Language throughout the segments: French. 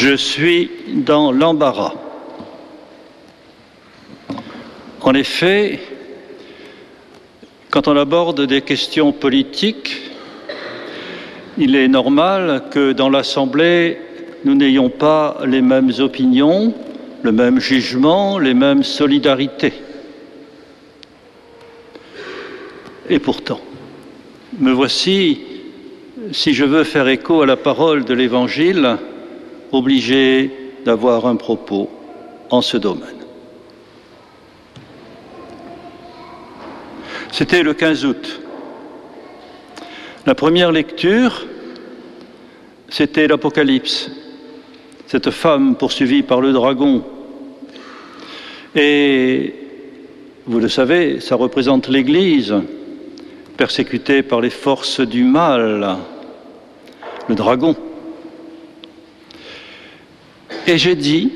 Je suis dans l'embarras. En effet, quand on aborde des questions politiques, il est normal que dans l'Assemblée, nous n'ayons pas les mêmes opinions, le même jugement, les mêmes solidarités. Et pourtant, me voici, si je veux faire écho à la parole de l'Évangile, obligé d'avoir un propos en ce domaine. C'était le 15 août. La première lecture, c'était l'Apocalypse, cette femme poursuivie par le dragon. Et vous le savez, ça représente l'Église persécutée par les forces du mal, le dragon. Et j'ai dit,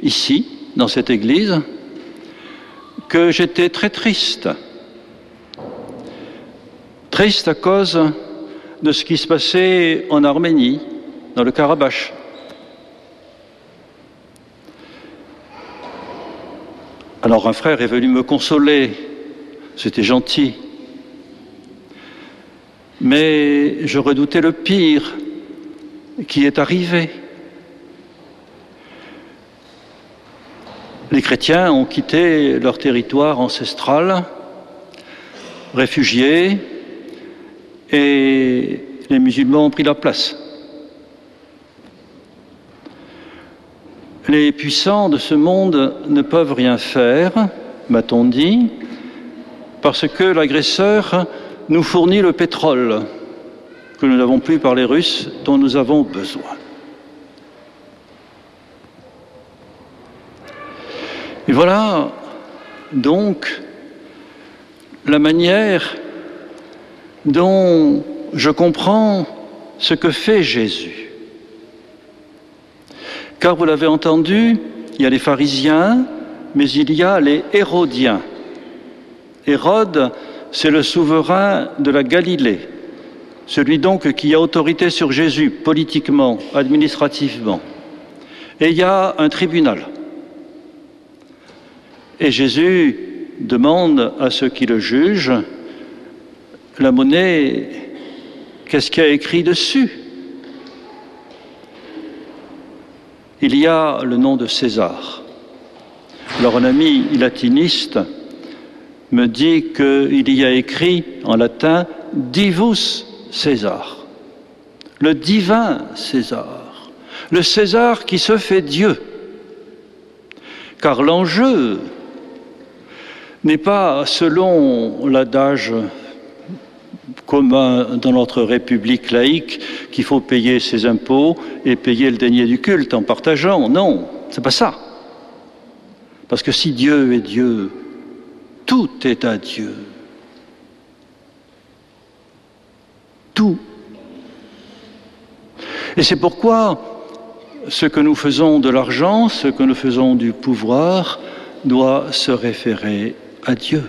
ici, dans cette Église, que j'étais très triste. Triste à cause de ce qui se passait en Arménie, dans le Karabakh. Alors un frère est venu me consoler, c'était gentil, mais je redoutais le pire qui est arrivé. Les chrétiens ont quitté leur territoire ancestral, réfugiés, et les musulmans ont pris leur place. Les puissants de ce monde ne peuvent rien faire, m'a-t-on dit, parce que l'agresseur nous fournit le pétrole que nous n'avons plus par les Russes dont nous avons besoin. Voilà donc la manière dont je comprends ce que fait Jésus. Car vous l'avez entendu, il y a les pharisiens, mais il y a les hérodiens. Hérode, c'est le souverain de la Galilée, celui donc qui a autorité sur Jésus politiquement, administrativement. Et il y a un tribunal. Et Jésus demande à ceux qui le jugent, la monnaie, qu'est-ce qu'il y a écrit dessus? Il y a le nom de César. Alors un ami latiniste me dit qu'il y a écrit en latin Divus César, le divin César, le César qui se fait Dieu. Car l'enjeu n'est pas selon l'adage commun dans notre République laïque qu'il faut payer ses impôts et payer le denier du culte en partageant. Non, c'est pas ça. Parce que si Dieu est Dieu, tout est à Dieu. Tout. Et c'est pourquoi ce que nous faisons de l'argent, ce que nous faisons du pouvoir, doit se référer à Dieu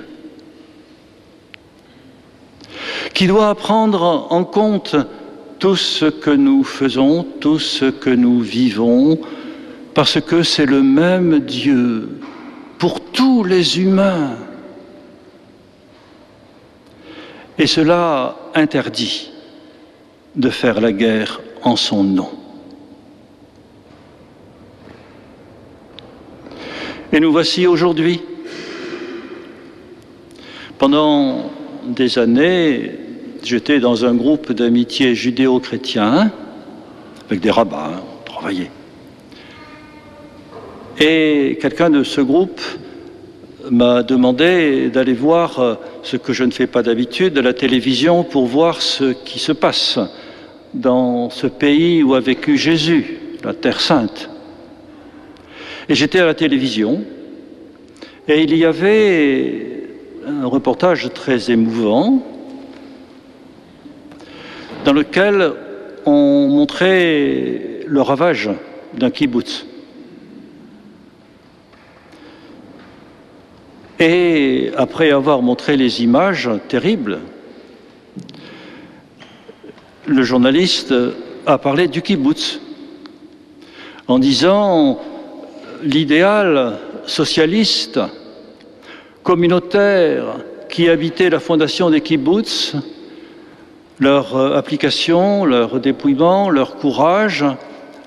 qui doit prendre en compte tout ce que nous faisons, tout ce que nous vivons, parce que c'est le même Dieu pour tous les humains. Et cela interdit de faire la guerre en son nom. Et nous voici aujourd'hui. Pendant des années, j'étais dans un groupe d'amitié judéo-chrétien, avec des rabbins, on travaillait. Et quelqu'un de ce groupe m'a demandé d'aller voir ce que je ne fais pas d'habitude, de la télévision, pour voir ce qui se passe dans ce pays où a vécu Jésus, la Terre Sainte. Et j'étais à la télévision, et il y avait un reportage très émouvant dans lequel on montrait le ravage d'un kibbutz. Et après avoir montré les images terribles, le journaliste a parlé du kibbutz en disant l'idéal socialiste, communautaire, qui habitait la fondation des kibbutz, leur euh, application, leur dépouillement, leur courage,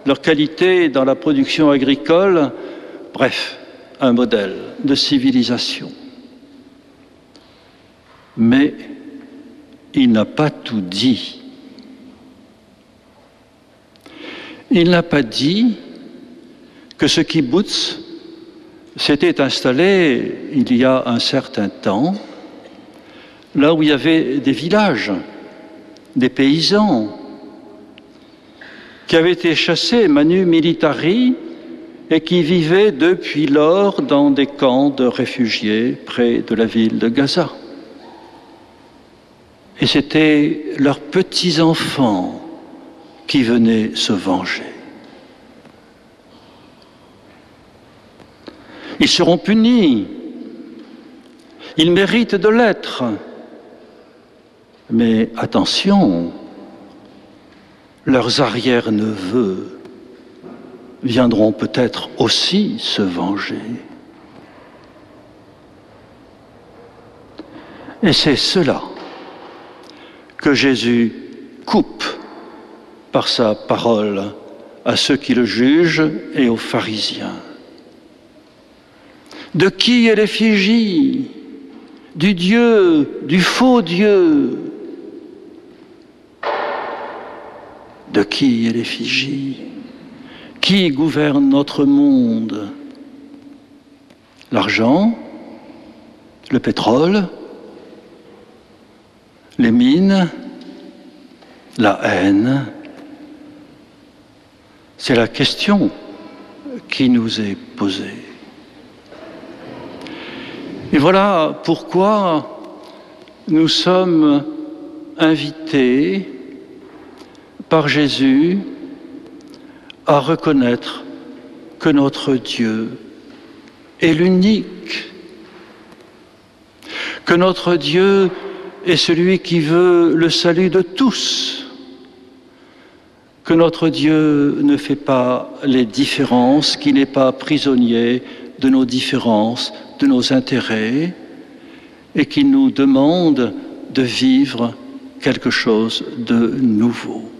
leur qualité dans la production agricole, bref, un modèle de civilisation. Mais il n'a pas tout dit. Il n'a pas dit que ce kibbutz s'était installé il y a un certain temps, là où il y avait des villages, des paysans, qui avaient été chassés manu militari et qui vivaient depuis lors dans des camps de réfugiés près de la ville de Gaza. Et c'étaient leurs petits-enfants qui venaient se venger. Ils seront punis. Ils méritent de l'être. Mais attention, leurs arrière-neveux viendront peut-être aussi se venger. Et c'est cela que Jésus coupe par sa parole à ceux qui le jugent et aux pharisiens. De qui est l'effigie Du Dieu, du faux Dieu? De qui est l'effigie Qui gouverne notre monde? L'argent Le pétrole Les mines La haine? C'est la question qui nous est posée. Et voilà pourquoi nous sommes invités par Jésus à reconnaître que notre Dieu est l'unique, que notre Dieu est celui qui veut le salut de tous, que notre Dieu ne fait pas les différences, qu'il n'est pas prisonnier de nos différences, de nos intérêts, et qui nous demande de vivre quelque chose de nouveau.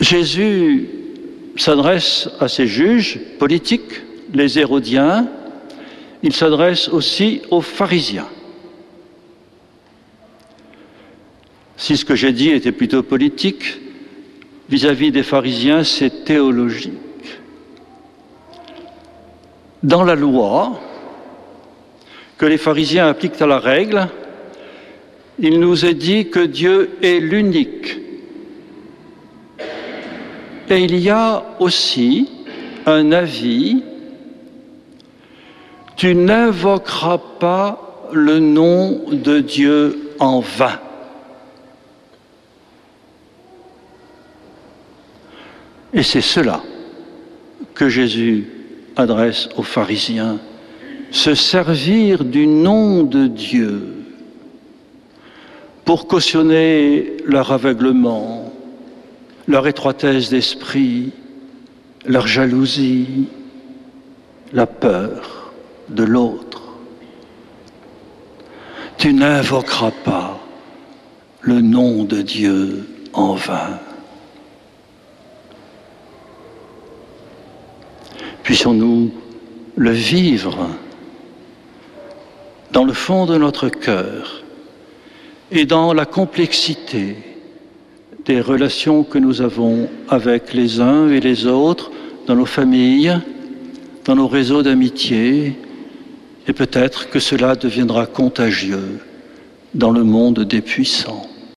Jésus s'adresse à ses juges politiques, les Hérodiens, il s'adresse aussi aux pharisiens. Si ce que j'ai dit était plutôt politique, vis-à-vis des pharisiens, c'est théologique. Dans la loi que les pharisiens appliquent à la règle, il nous est dit que Dieu est l'unique et il y a aussi un avis, tu n'invoqueras pas le nom de Dieu en vain. Et c'est cela que Jésus adresse aux pharisiens, se servir du nom de Dieu pour cautionner leur aveuglement, leur étroitesse d'esprit, leur jalousie, la peur de l'autre. Tu n'invoqueras pas le nom de Dieu en vain. Puissions-nous le vivre dans le fond de notre cœur et dans la complexité des relations que nous avons avec les uns et les autres, dans nos familles, dans nos réseaux d'amitié, et peut-être que cela deviendra contagieux dans le monde des puissants.